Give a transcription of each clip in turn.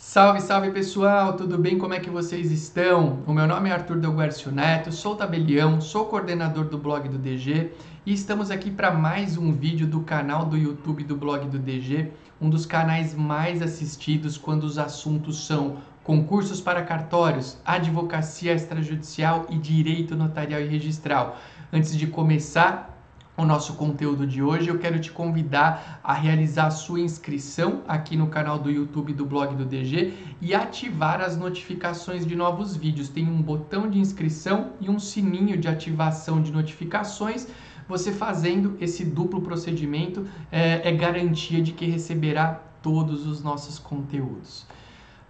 Salve, salve pessoal, tudo bem? Como é que vocês estão? O meu nome é Arthur Delguercio Neto, sou tabelião, sou coordenador do blog do DG e estamos aqui para mais um vídeo do canal do YouTube do blog do DG, um dos canais mais assistidos quando os assuntos são concursos para cartórios, advocacia extrajudicial e direito notarial e registral. Antes de começar, o nosso conteúdo de hoje, eu quero te convidar a realizar a sua inscrição aqui no canal do YouTube do blog do DG e ativar as notificações de novos vídeos. Tem um botão de inscrição e um sininho de ativação de notificações. Você fazendo esse duplo procedimento é, é garantia de que receberá todos os nossos conteúdos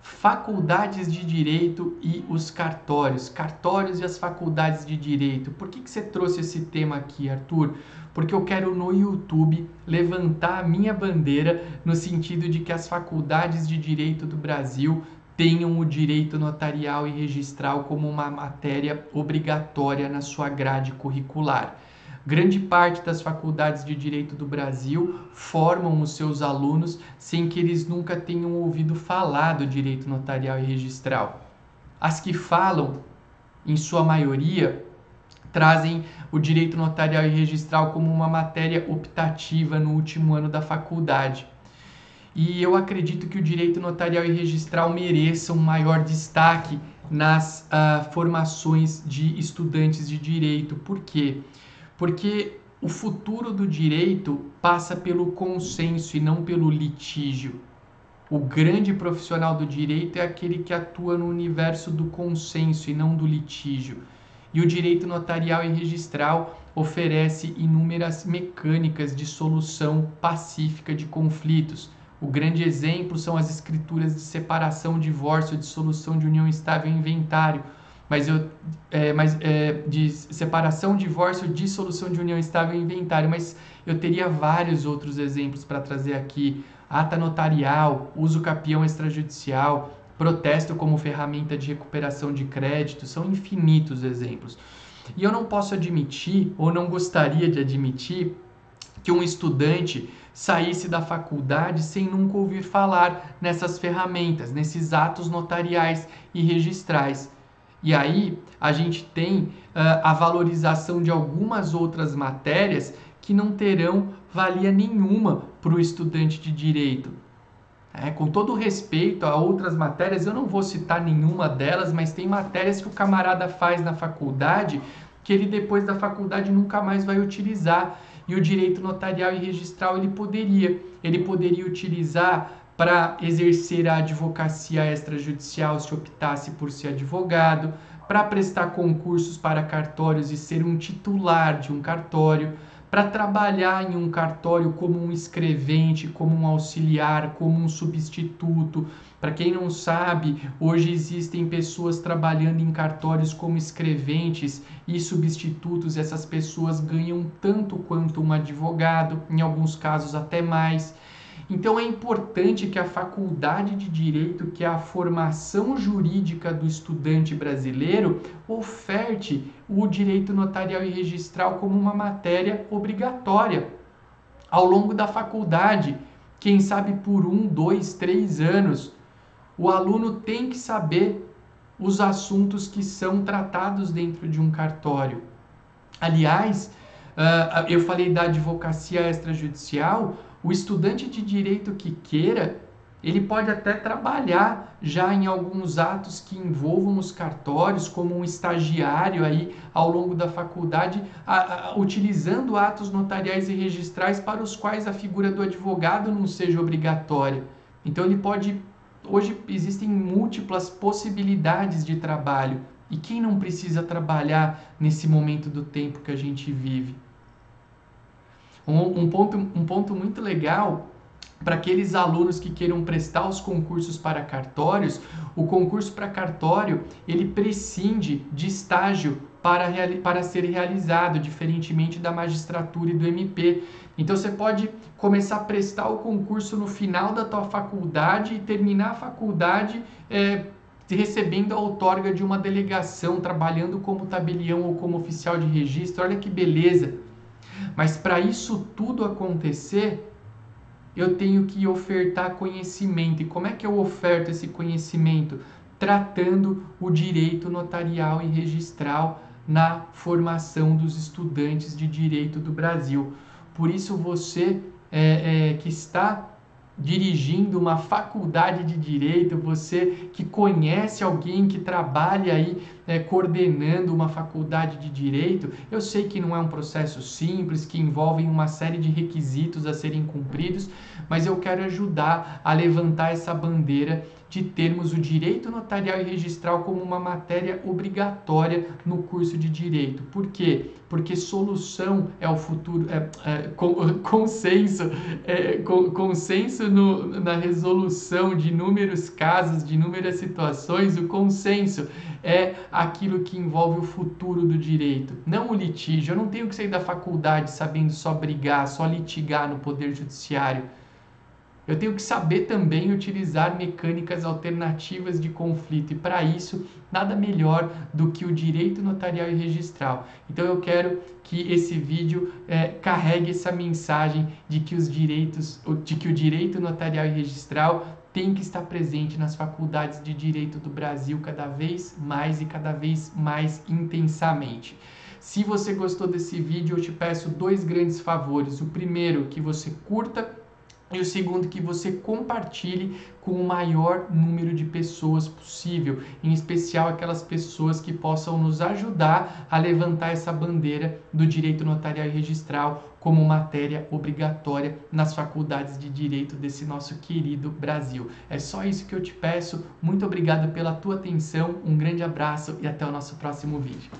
faculdades de direito e os cartórios, cartórios e as faculdades de direito. Por que, que você trouxe esse tema aqui, Arthur? Porque eu quero no YouTube levantar a minha bandeira no sentido de que as faculdades de direito do Brasil tenham o direito notarial e registral como uma matéria obrigatória na sua grade curricular. Grande parte das faculdades de direito do Brasil formam os seus alunos sem que eles nunca tenham ouvido falar do direito notarial e registral. As que falam, em sua maioria, trazem o direito notarial e registral como uma matéria optativa no último ano da faculdade. E eu acredito que o direito notarial e registral mereça um maior destaque nas uh, formações de estudantes de direito. Por quê? Porque o futuro do direito passa pelo consenso e não pelo litígio. O grande profissional do direito é aquele que atua no universo do consenso e não do litígio. E o direito notarial e registral oferece inúmeras mecânicas de solução pacífica de conflitos. O grande exemplo são as escrituras de separação, divórcio, dissolução de união estável e inventário, mas, eu, é, mas é, de separação, divórcio, dissolução de união estável e inventário, mas eu teria vários outros exemplos para trazer aqui. Ata notarial, uso capião extrajudicial, protesto como ferramenta de recuperação de crédito, são infinitos exemplos. E eu não posso admitir, ou não gostaria de admitir, que um estudante saísse da faculdade sem nunca ouvir falar nessas ferramentas, nesses atos notariais e registrais. E aí a gente tem uh, a valorização de algumas outras matérias que não terão valia nenhuma para o estudante de direito. É, com todo respeito a outras matérias, eu não vou citar nenhuma delas, mas tem matérias que o camarada faz na faculdade que ele depois da faculdade nunca mais vai utilizar. E o direito notarial e registral ele poderia. Ele poderia utilizar para exercer a advocacia extrajudicial se optasse por ser advogado, para prestar concursos para cartórios e ser um titular de um cartório, para trabalhar em um cartório como um escrevente, como um auxiliar, como um substituto. Para quem não sabe, hoje existem pessoas trabalhando em cartórios como escreventes e substitutos. Essas pessoas ganham tanto quanto um advogado, em alguns casos até mais. Então é importante que a faculdade de direito, que é a formação jurídica do estudante brasileiro, oferte o direito notarial e registral como uma matéria obrigatória ao longo da faculdade. Quem sabe por um, dois, três anos, o aluno tem que saber os assuntos que são tratados dentro de um cartório. Aliás, ah, eu falei da advocacia extrajudicial, o estudante de direito que queira, ele pode até trabalhar já em alguns atos que envolvam os cartórios, como um estagiário aí ao longo da faculdade, a, a, utilizando atos notariais e registrais para os quais a figura do advogado não seja obrigatória. Então ele pode. Hoje existem múltiplas possibilidades de trabalho. E quem não precisa trabalhar nesse momento do tempo que a gente vive? Um, um, ponto, um ponto muito legal para aqueles alunos que queiram prestar os concursos para cartórios, o concurso para cartório ele prescinde de estágio para, para ser realizado, diferentemente da magistratura e do MP. Então você pode começar a prestar o concurso no final da tua faculdade e terminar a faculdade é, recebendo a outorga de uma delegação, trabalhando como tabelião ou como oficial de registro. Olha que beleza! Mas para isso tudo acontecer, eu tenho que ofertar conhecimento. E como é que eu oferto esse conhecimento? Tratando o direito notarial e registral na formação dos estudantes de direito do Brasil. Por isso, você é, é, que está dirigindo uma faculdade de direito, você que conhece alguém que trabalha aí é, coordenando uma faculdade de direito, eu sei que não é um processo simples, que envolve uma série de requisitos a serem cumpridos, mas eu quero ajudar a levantar essa bandeira de termos o direito notarial e registral como uma matéria obrigatória no curso de direito. Por quê? Porque solução é o futuro, é, é consenso, é, consenso no, na resolução de inúmeros casos, de inúmeras situações, o consenso é aquilo que envolve o futuro do direito, não o litígio. Eu não tenho que sair da faculdade sabendo só brigar, só litigar no poder judiciário. Eu tenho que saber também utilizar mecânicas alternativas de conflito, e para isso, nada melhor do que o direito notarial e registral. Então, eu quero que esse vídeo é, carregue essa mensagem de que os direitos, de que o direito notarial e registral tem que estar presente nas faculdades de direito do Brasil cada vez mais e cada vez mais intensamente. Se você gostou desse vídeo, eu te peço dois grandes favores. O primeiro, que você curta e o segundo, que você compartilhe com o maior número de pessoas possível, em especial aquelas pessoas que possam nos ajudar a levantar essa bandeira do direito notarial e registral como matéria obrigatória nas faculdades de direito desse nosso querido Brasil. É só isso que eu te peço. Muito obrigado pela tua atenção, um grande abraço e até o nosso próximo vídeo.